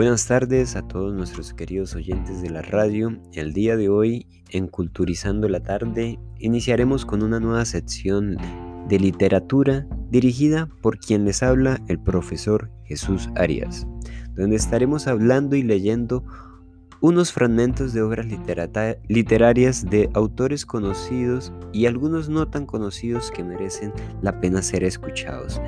Buenas tardes a todos nuestros queridos oyentes de la radio. El día de hoy, en Culturizando la Tarde, iniciaremos con una nueva sección de literatura dirigida por quien les habla el profesor Jesús Arias, donde estaremos hablando y leyendo unos fragmentos de obras literarias de autores conocidos y algunos no tan conocidos que merecen la pena ser escuchados.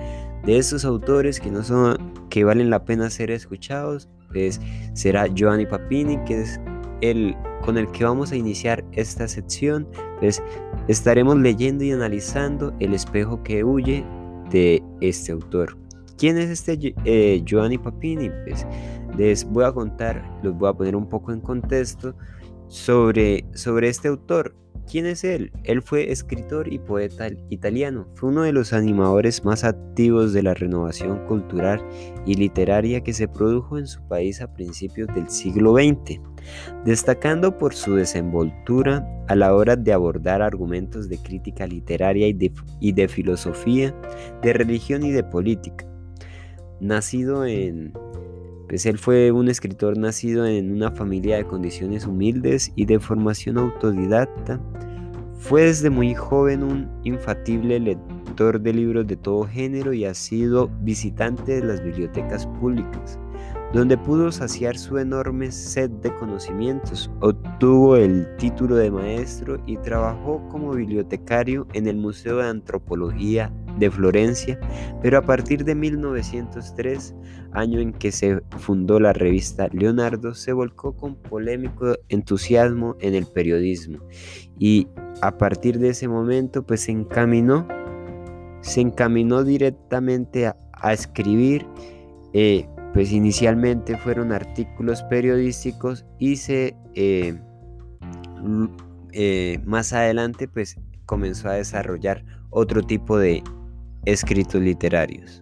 De esos autores que no son que valen la pena ser escuchados, pues será Giovanni Papini, que es el con el que vamos a iniciar esta sección. Pues estaremos leyendo y analizando El espejo que huye de este autor. ¿Quién es este eh, Giovanni Papini? Pues les voy a contar, los voy a poner un poco en contexto sobre, sobre este autor. ¿Quién es él? Él fue escritor y poeta italiano. Fue uno de los animadores más activos de la renovación cultural y literaria que se produjo en su país a principios del siglo XX, destacando por su desenvoltura a la hora de abordar argumentos de crítica literaria y de, y de filosofía, de religión y de política. Nacido en pues él fue un escritor nacido en una familia de condiciones humildes y de formación autodidacta. Fue desde muy joven un infatible lector de libros de todo género y ha sido visitante de las bibliotecas públicas, donde pudo saciar su enorme sed de conocimientos. Obtuvo el título de maestro y trabajó como bibliotecario en el Museo de Antropología de Florencia, pero a partir de 1903, año en que se fundó la revista Leonardo, se volcó con polémico entusiasmo en el periodismo. Y a partir de ese momento pues se encaminó, se encaminó directamente a, escribir, eh, pues inicialmente fueron artículos periodísticos y se eh, eh, más adelante pues comenzó a desarrollar otro tipo de escritos literarios.